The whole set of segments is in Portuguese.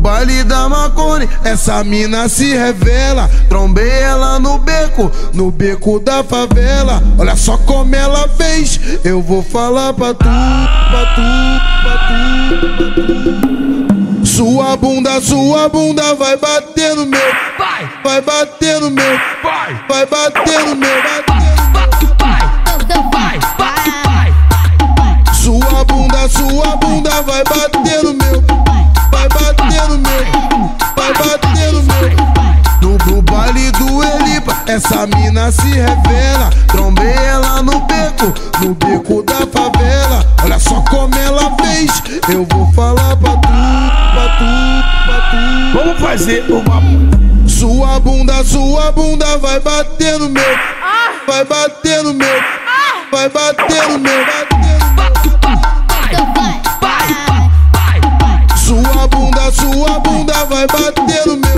baile da Macone, essa mina se revela. Trombei ela no beco, no beco da favela. Olha só como ela fez, eu vou falar pra tu, pra tu, pra tu, pra tu. Sua bunda, sua bunda vai bater no meu, Vai, vai bater no meu, vai, vai bater no meu. Vai. vai, vai. Sua bunda, sua bunda vai bater no meu, baile do Elipa, essa mina se revela. Trombei ela no beco, no beco da favela. Olha só como ela fez, eu vou falar pra tu, pra tu, pra tu. Vamos fazer uma. Sua bunda, sua bunda vai bater no meu, vai bater no meu, vai bater no meu. Bater no meu. Vai, vai, vai. Sua bunda, sua bunda vai bater no meu.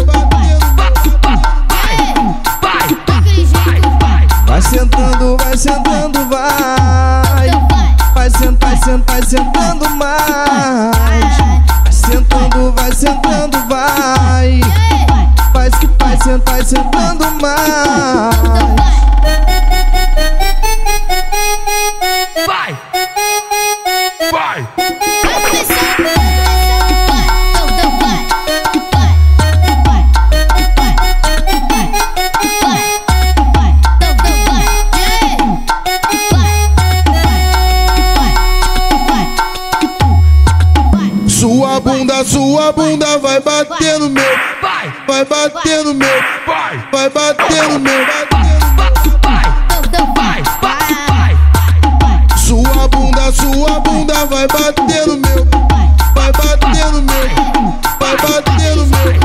Vai sentando, mais. Vai sentando, vai sentando, vai. Vai, vai sentando, vai sentando mais. Sua bunda, sua bunda vai bater no meu. Vai, Vai bater no meu. vai, Vai bater no meu. Sua bunda, sua bunda vai bater no meu. Vai bater no meu. Vai bater no meu.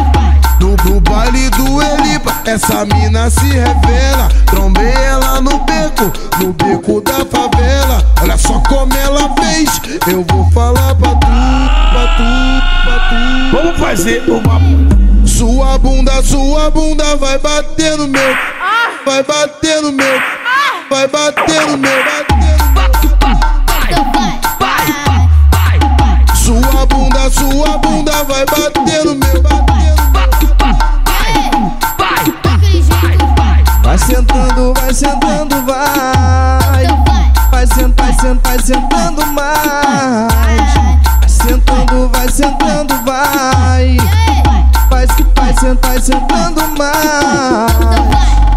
No, no baile do Elipa, essa mina se revela. Trombei ela no beco, no beco da favela. Olha só como ela fez, eu vou falar pra Vamos fazer uma. Sua bunda, sua bunda vai bater no meu. Vai bater no meu. Vai bater no meu. Sua bunda, sua bunda vai bater no meu. Vai, Vai sentando, vai sentando, vai. Vai sentando, vai sentando, vai sentando mais. Sentando, vai. Vai, vai sentando, vai sentando mais.